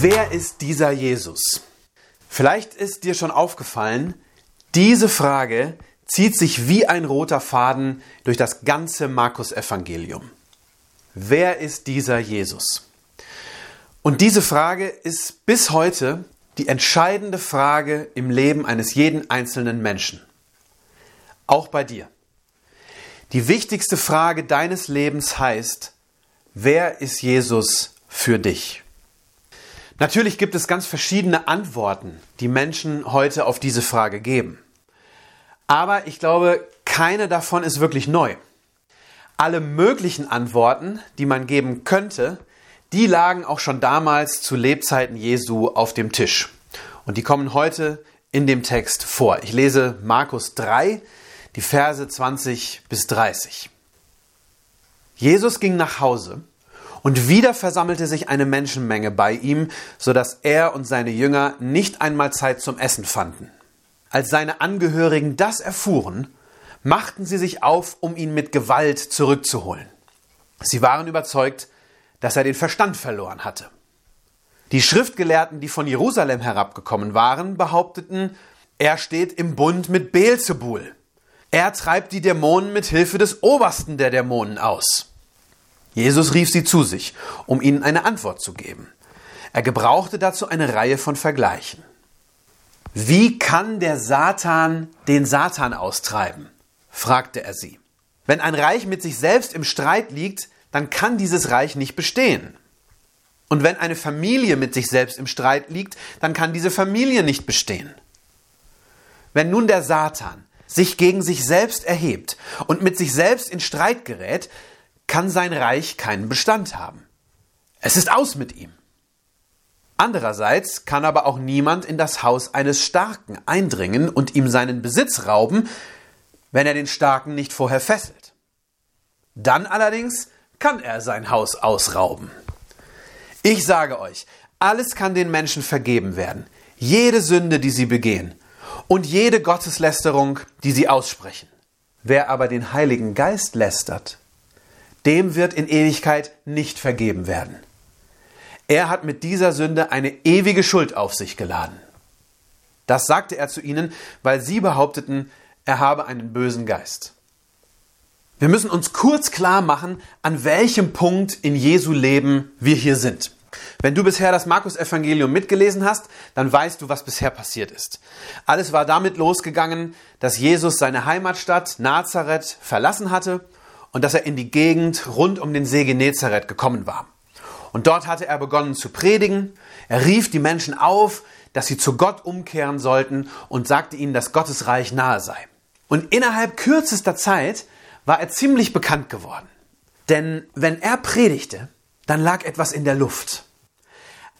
Wer ist dieser Jesus? Vielleicht ist dir schon aufgefallen, diese Frage zieht sich wie ein roter Faden durch das ganze Markus-Evangelium. Wer ist dieser Jesus? Und diese Frage ist bis heute die entscheidende Frage im Leben eines jeden einzelnen Menschen. Auch bei dir. Die wichtigste Frage deines Lebens heißt, wer ist Jesus für dich? Natürlich gibt es ganz verschiedene Antworten, die Menschen heute auf diese Frage geben. Aber ich glaube, keine davon ist wirklich neu. Alle möglichen Antworten, die man geben könnte, die lagen auch schon damals zu Lebzeiten Jesu auf dem Tisch. Und die kommen heute in dem Text vor. Ich lese Markus 3, die Verse 20 bis 30. Jesus ging nach Hause und wieder versammelte sich eine Menschenmenge bei ihm, so dass er und seine Jünger nicht einmal Zeit zum Essen fanden. Als seine Angehörigen das erfuhren, machten sie sich auf, um ihn mit Gewalt zurückzuholen. Sie waren überzeugt, dass er den Verstand verloren hatte. Die Schriftgelehrten, die von Jerusalem herabgekommen waren, behaupteten, er steht im Bund mit Beelzebul. Er treibt die Dämonen mit Hilfe des Obersten der Dämonen aus. Jesus rief sie zu sich, um ihnen eine Antwort zu geben. Er gebrauchte dazu eine Reihe von Vergleichen. Wie kann der Satan den Satan austreiben? fragte er sie. Wenn ein Reich mit sich selbst im Streit liegt, dann kann dieses Reich nicht bestehen. Und wenn eine Familie mit sich selbst im Streit liegt, dann kann diese Familie nicht bestehen. Wenn nun der Satan sich gegen sich selbst erhebt und mit sich selbst in Streit gerät, kann sein Reich keinen Bestand haben. Es ist aus mit ihm. Andererseits kann aber auch niemand in das Haus eines Starken eindringen und ihm seinen Besitz rauben, wenn er den Starken nicht vorher fesselt. Dann allerdings kann er sein Haus ausrauben. Ich sage euch, alles kann den Menschen vergeben werden, jede Sünde, die sie begehen, und jede Gotteslästerung, die sie aussprechen. Wer aber den Heiligen Geist lästert, dem wird in Ewigkeit nicht vergeben werden. Er hat mit dieser Sünde eine ewige Schuld auf sich geladen. Das sagte er zu ihnen, weil sie behaupteten, er habe einen bösen Geist. Wir müssen uns kurz klar machen, an welchem Punkt in Jesu Leben wir hier sind. Wenn du bisher das Markus-Evangelium mitgelesen hast, dann weißt du, was bisher passiert ist. Alles war damit losgegangen, dass Jesus seine Heimatstadt Nazareth verlassen hatte und dass er in die Gegend rund um den See Genezareth gekommen war. Und dort hatte er begonnen zu predigen. Er rief die Menschen auf, dass sie zu Gott umkehren sollten und sagte ihnen, dass Gottes Reich nahe sei. Und innerhalb kürzester Zeit war er ziemlich bekannt geworden. Denn wenn er predigte, dann lag etwas in der Luft.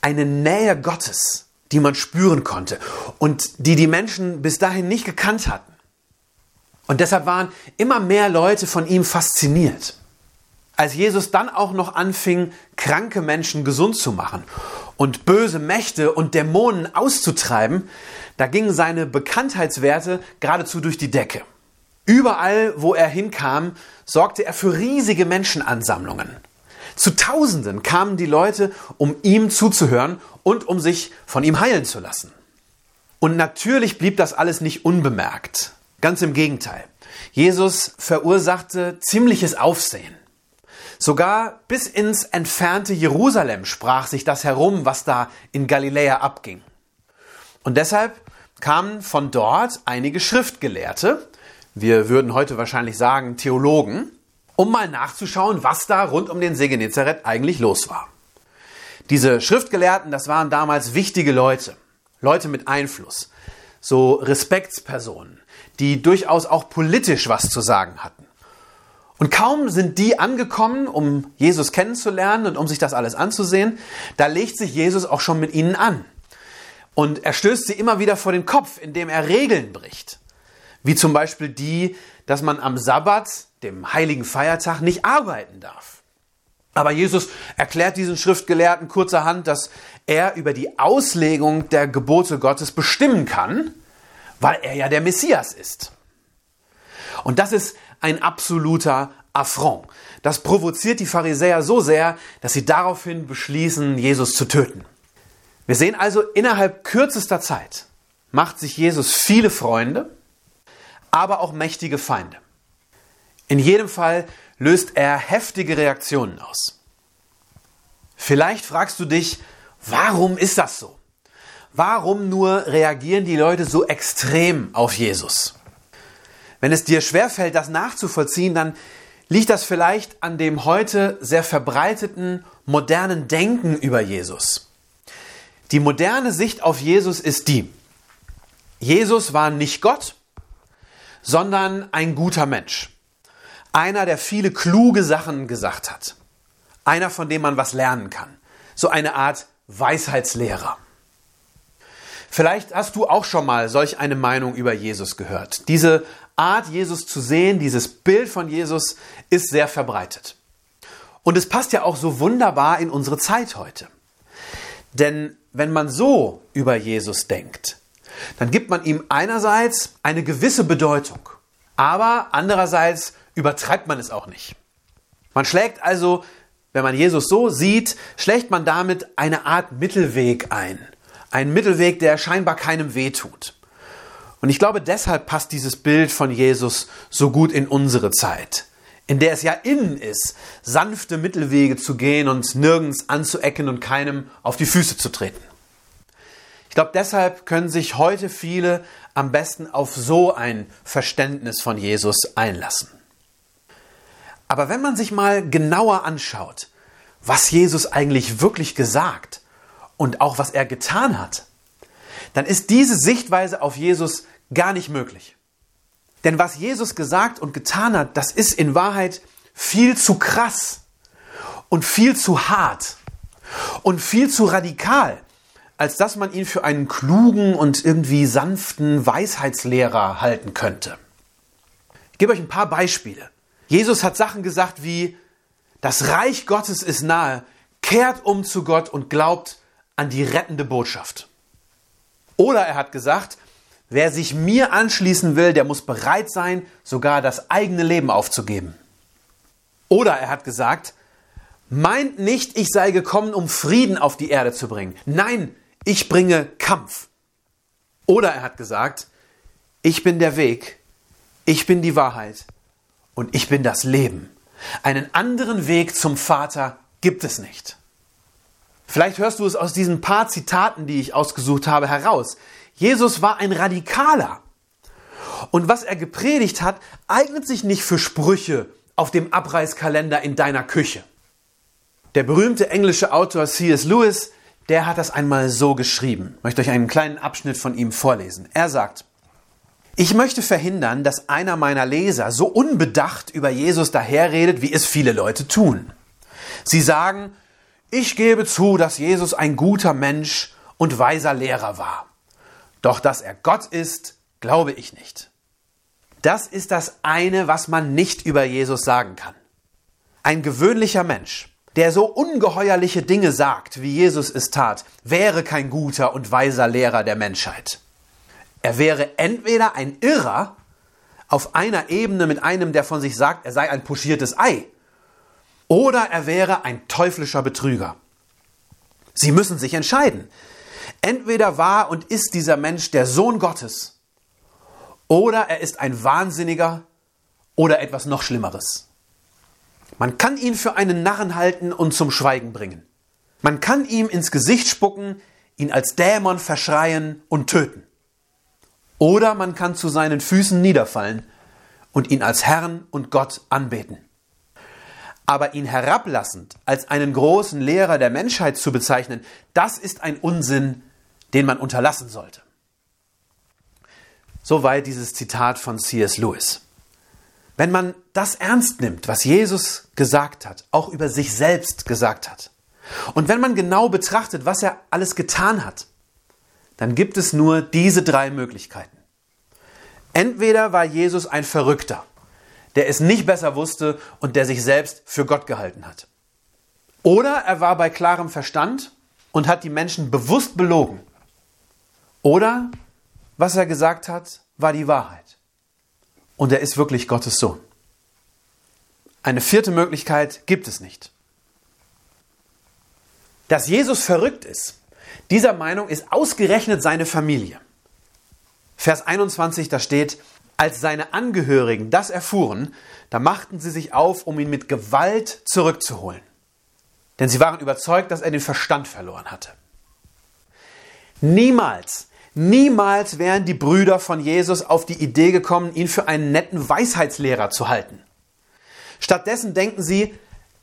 Eine Nähe Gottes, die man spüren konnte und die die Menschen bis dahin nicht gekannt hatten. Und deshalb waren immer mehr Leute von ihm fasziniert. Als Jesus dann auch noch anfing, kranke Menschen gesund zu machen und böse Mächte und Dämonen auszutreiben, da gingen seine Bekanntheitswerte geradezu durch die Decke. Überall, wo er hinkam, sorgte er für riesige Menschenansammlungen. Zu Tausenden kamen die Leute, um ihm zuzuhören und um sich von ihm heilen zu lassen. Und natürlich blieb das alles nicht unbemerkt. Ganz im Gegenteil. Jesus verursachte ziemliches Aufsehen. Sogar bis ins entfernte Jerusalem sprach sich das herum, was da in Galiläa abging. Und deshalb kamen von dort einige Schriftgelehrte, wir würden heute wahrscheinlich sagen Theologen, um mal nachzuschauen, was da rund um den See Genezareth eigentlich los war. Diese Schriftgelehrten, das waren damals wichtige Leute, Leute mit Einfluss, so Respektspersonen, die durchaus auch politisch was zu sagen hatten. Und kaum sind die angekommen, um Jesus kennenzulernen und um sich das alles anzusehen, da legt sich Jesus auch schon mit ihnen an. Und er stößt sie immer wieder vor den Kopf, indem er Regeln bricht. Wie zum Beispiel die, dass man am Sabbat, dem heiligen Feiertag, nicht arbeiten darf. Aber Jesus erklärt diesen Schriftgelehrten kurzerhand, dass er über die Auslegung der Gebote Gottes bestimmen kann, weil er ja der Messias ist. Und das ist ein absoluter Affront. Das provoziert die Pharisäer so sehr, dass sie daraufhin beschließen, Jesus zu töten. Wir sehen also, innerhalb kürzester Zeit macht sich Jesus viele Freunde, aber auch mächtige Feinde. In jedem Fall löst er heftige Reaktionen aus. Vielleicht fragst du dich, warum ist das so? Warum nur reagieren die Leute so extrem auf Jesus? Wenn es dir schwerfällt, das nachzuvollziehen, dann liegt das vielleicht an dem heute sehr verbreiteten modernen Denken über Jesus. Die moderne Sicht auf Jesus ist die, Jesus war nicht Gott, sondern ein guter Mensch. Einer, der viele kluge Sachen gesagt hat. Einer, von dem man was lernen kann. So eine Art Weisheitslehrer. Vielleicht hast du auch schon mal solch eine Meinung über Jesus gehört. Diese Art, Jesus zu sehen, dieses Bild von Jesus ist sehr verbreitet. Und es passt ja auch so wunderbar in unsere Zeit heute. Denn wenn man so über Jesus denkt, dann gibt man ihm einerseits eine gewisse Bedeutung, aber andererseits übertreibt man es auch nicht. Man schlägt also, wenn man Jesus so sieht, schlägt man damit eine Art Mittelweg ein. Ein Mittelweg, der scheinbar keinem wehtut. Und ich glaube, deshalb passt dieses Bild von Jesus so gut in unsere Zeit, in der es ja innen ist, sanfte Mittelwege zu gehen und nirgends anzuecken und keinem auf die Füße zu treten. Ich glaube, deshalb können sich heute viele am besten auf so ein Verständnis von Jesus einlassen. Aber wenn man sich mal genauer anschaut, was Jesus eigentlich wirklich gesagt und auch was er getan hat, dann ist diese Sichtweise auf Jesus gar nicht möglich. Denn was Jesus gesagt und getan hat, das ist in Wahrheit viel zu krass und viel zu hart und viel zu radikal, als dass man ihn für einen klugen und irgendwie sanften Weisheitslehrer halten könnte. Ich gebe euch ein paar Beispiele. Jesus hat Sachen gesagt wie, das Reich Gottes ist nahe, kehrt um zu Gott und glaubt an die rettende Botschaft. Oder er hat gesagt, wer sich mir anschließen will, der muss bereit sein, sogar das eigene Leben aufzugeben. Oder er hat gesagt, meint nicht, ich sei gekommen, um Frieden auf die Erde zu bringen. Nein, ich bringe Kampf. Oder er hat gesagt, ich bin der Weg, ich bin die Wahrheit und ich bin das Leben. Einen anderen Weg zum Vater gibt es nicht. Vielleicht hörst du es aus diesen paar Zitaten, die ich ausgesucht habe, heraus. Jesus war ein Radikaler. Und was er gepredigt hat, eignet sich nicht für Sprüche auf dem Abreißkalender in deiner Küche. Der berühmte englische Autor C.S. Lewis der hat das einmal so geschrieben. Ich möchte euch einen kleinen Abschnitt von ihm vorlesen. Er sagt, ich möchte verhindern, dass einer meiner Leser so unbedacht über Jesus daherredet, wie es viele Leute tun. Sie sagen, ich gebe zu, dass Jesus ein guter Mensch und weiser Lehrer war. Doch dass er Gott ist, glaube ich nicht. Das ist das eine, was man nicht über Jesus sagen kann. Ein gewöhnlicher Mensch, der so ungeheuerliche Dinge sagt, wie Jesus es tat, wäre kein guter und weiser Lehrer der Menschheit. Er wäre entweder ein Irrer auf einer Ebene mit einem, der von sich sagt, er sei ein pochiertes Ei, oder er wäre ein teuflischer Betrüger. Sie müssen sich entscheiden. Entweder war und ist dieser Mensch der Sohn Gottes, oder er ist ein Wahnsinniger oder etwas noch Schlimmeres. Man kann ihn für einen Narren halten und zum Schweigen bringen. Man kann ihm ins Gesicht spucken, ihn als Dämon verschreien und töten. Oder man kann zu seinen Füßen niederfallen und ihn als Herrn und Gott anbeten. Aber ihn herablassend als einen großen Lehrer der Menschheit zu bezeichnen, das ist ein Unsinn, den man unterlassen sollte. Soweit dieses Zitat von C.S. Lewis. Wenn man das ernst nimmt, was Jesus gesagt hat, auch über sich selbst gesagt hat, und wenn man genau betrachtet, was er alles getan hat, dann gibt es nur diese drei Möglichkeiten. Entweder war Jesus ein Verrückter, der es nicht besser wusste und der sich selbst für Gott gehalten hat. Oder er war bei klarem Verstand und hat die Menschen bewusst belogen. Oder was er gesagt hat, war die Wahrheit. Und er ist wirklich Gottes Sohn. Eine vierte Möglichkeit gibt es nicht. Dass Jesus verrückt ist, dieser Meinung ist ausgerechnet seine Familie. Vers 21, da steht, als seine Angehörigen das erfuhren, da machten sie sich auf, um ihn mit Gewalt zurückzuholen. Denn sie waren überzeugt, dass er den Verstand verloren hatte. Niemals, niemals wären die Brüder von Jesus auf die Idee gekommen, ihn für einen netten Weisheitslehrer zu halten. Stattdessen denken sie,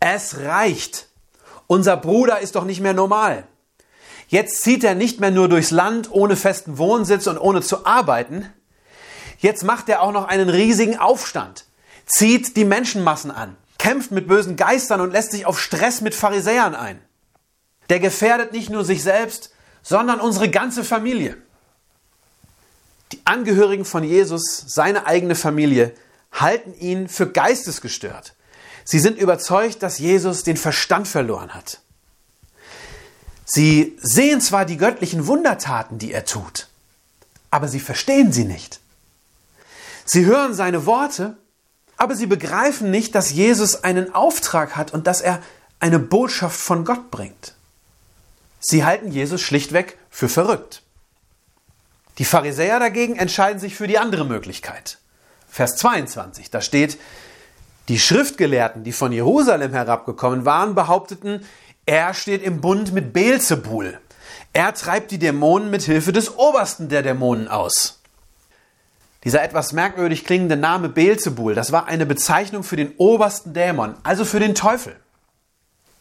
es reicht. Unser Bruder ist doch nicht mehr normal. Jetzt zieht er nicht mehr nur durchs Land ohne festen Wohnsitz und ohne zu arbeiten. Jetzt macht er auch noch einen riesigen Aufstand, zieht die Menschenmassen an, kämpft mit bösen Geistern und lässt sich auf Stress mit Pharisäern ein. Der gefährdet nicht nur sich selbst, sondern unsere ganze Familie. Die Angehörigen von Jesus, seine eigene Familie, halten ihn für geistesgestört. Sie sind überzeugt, dass Jesus den Verstand verloren hat. Sie sehen zwar die göttlichen Wundertaten, die er tut, aber sie verstehen sie nicht. Sie hören seine Worte, aber sie begreifen nicht, dass Jesus einen Auftrag hat und dass er eine Botschaft von Gott bringt. Sie halten Jesus schlichtweg für verrückt. Die Pharisäer dagegen entscheiden sich für die andere Möglichkeit. Vers 22, da steht, die Schriftgelehrten, die von Jerusalem herabgekommen waren, behaupteten, er steht im Bund mit Beelzebul. Er treibt die Dämonen mit Hilfe des Obersten der Dämonen aus. Dieser etwas merkwürdig klingende Name Beelzebul, das war eine Bezeichnung für den obersten Dämon, also für den Teufel.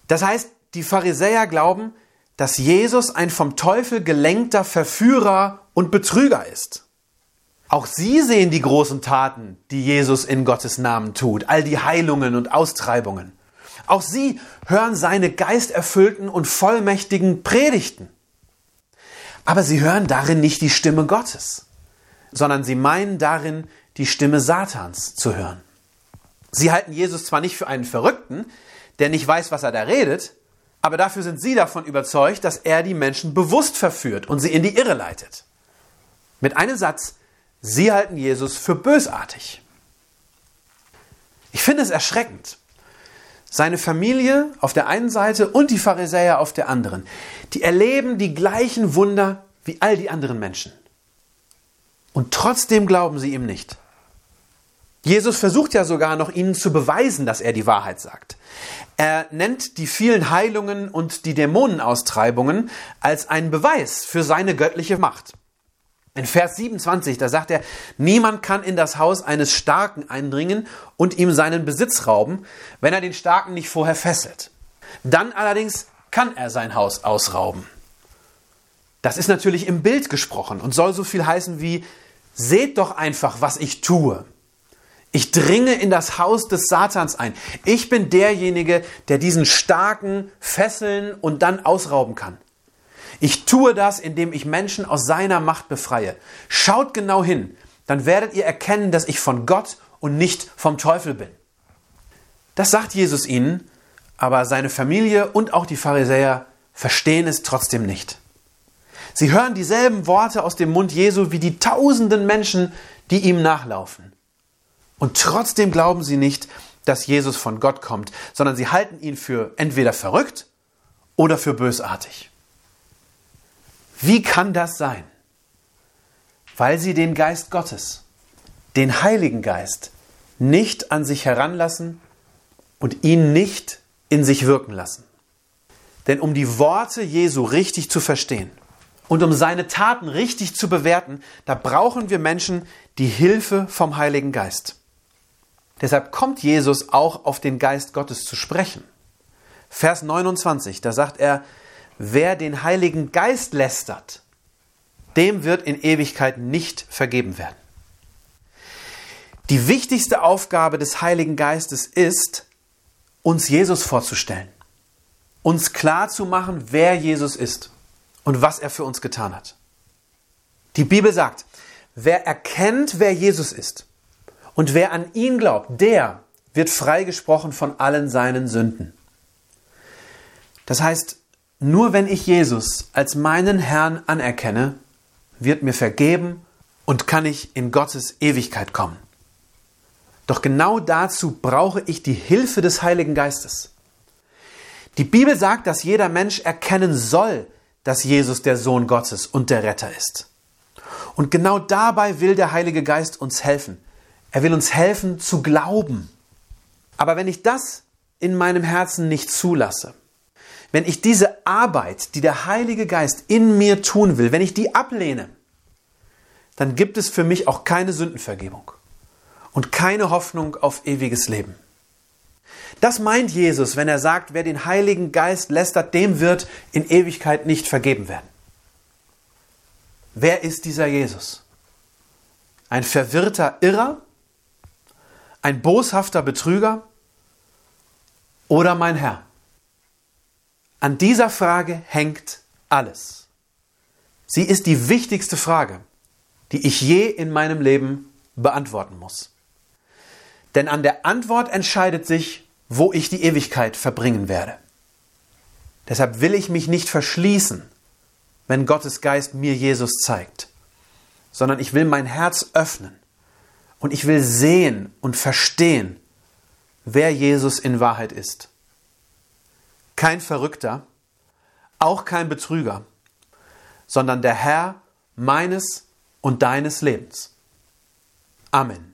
Das heißt, die Pharisäer glauben, dass Jesus ein vom Teufel gelenkter Verführer und Betrüger ist. Auch sie sehen die großen Taten, die Jesus in Gottes Namen tut, all die Heilungen und Austreibungen. Auch sie hören seine geisterfüllten und vollmächtigen Predigten. Aber sie hören darin nicht die Stimme Gottes, sondern sie meinen darin die Stimme Satans zu hören. Sie halten Jesus zwar nicht für einen Verrückten, der nicht weiß, was er da redet, aber dafür sind sie davon überzeugt, dass er die Menschen bewusst verführt und sie in die Irre leitet. Mit einem Satz, sie halten Jesus für bösartig. Ich finde es erschreckend, seine Familie auf der einen Seite und die Pharisäer auf der anderen. Die erleben die gleichen Wunder wie all die anderen Menschen. Und trotzdem glauben sie ihm nicht. Jesus versucht ja sogar noch ihnen zu beweisen, dass er die Wahrheit sagt. Er nennt die vielen Heilungen und die Dämonenaustreibungen als einen Beweis für seine göttliche Macht. In Vers 27, da sagt er, niemand kann in das Haus eines Starken eindringen und ihm seinen Besitz rauben, wenn er den Starken nicht vorher fesselt. Dann allerdings kann er sein Haus ausrauben. Das ist natürlich im Bild gesprochen und soll so viel heißen wie, seht doch einfach, was ich tue. Ich dringe in das Haus des Satans ein. Ich bin derjenige, der diesen Starken fesseln und dann ausrauben kann. Ich tue das, indem ich Menschen aus seiner Macht befreie. Schaut genau hin, dann werdet ihr erkennen, dass ich von Gott und nicht vom Teufel bin. Das sagt Jesus ihnen, aber seine Familie und auch die Pharisäer verstehen es trotzdem nicht. Sie hören dieselben Worte aus dem Mund Jesu wie die tausenden Menschen, die ihm nachlaufen. Und trotzdem glauben sie nicht, dass Jesus von Gott kommt, sondern sie halten ihn für entweder verrückt oder für bösartig. Wie kann das sein? Weil sie den Geist Gottes, den Heiligen Geist, nicht an sich heranlassen und ihn nicht in sich wirken lassen. Denn um die Worte Jesu richtig zu verstehen und um seine Taten richtig zu bewerten, da brauchen wir Menschen die Hilfe vom Heiligen Geist. Deshalb kommt Jesus auch auf den Geist Gottes zu sprechen. Vers 29, da sagt er, wer den Heiligen Geist lästert, dem wird in Ewigkeit nicht vergeben werden. Die wichtigste Aufgabe des Heiligen Geistes ist, uns Jesus vorzustellen, uns klar zu machen, wer Jesus ist und was er für uns getan hat. Die Bibel sagt, wer erkennt, wer Jesus ist und wer an ihn glaubt, der wird freigesprochen von allen seinen Sünden. Das heißt, nur wenn ich Jesus als meinen Herrn anerkenne, wird mir vergeben und kann ich in Gottes Ewigkeit kommen. Doch genau dazu brauche ich die Hilfe des Heiligen Geistes. Die Bibel sagt, dass jeder Mensch erkennen soll, dass Jesus der Sohn Gottes und der Retter ist. Und genau dabei will der Heilige Geist uns helfen. Er will uns helfen zu glauben. Aber wenn ich das in meinem Herzen nicht zulasse, wenn ich diese Arbeit, die der Heilige Geist in mir tun will, wenn ich die ablehne, dann gibt es für mich auch keine Sündenvergebung und keine Hoffnung auf ewiges Leben. Das meint Jesus, wenn er sagt, wer den Heiligen Geist lästert, dem wird in Ewigkeit nicht vergeben werden. Wer ist dieser Jesus? Ein verwirrter Irrer? Ein boshafter Betrüger? Oder mein Herr? An dieser Frage hängt alles. Sie ist die wichtigste Frage, die ich je in meinem Leben beantworten muss. Denn an der Antwort entscheidet sich, wo ich die Ewigkeit verbringen werde. Deshalb will ich mich nicht verschließen, wenn Gottes Geist mir Jesus zeigt, sondern ich will mein Herz öffnen und ich will sehen und verstehen, wer Jesus in Wahrheit ist. Kein Verrückter, auch kein Betrüger, sondern der Herr meines und deines Lebens. Amen.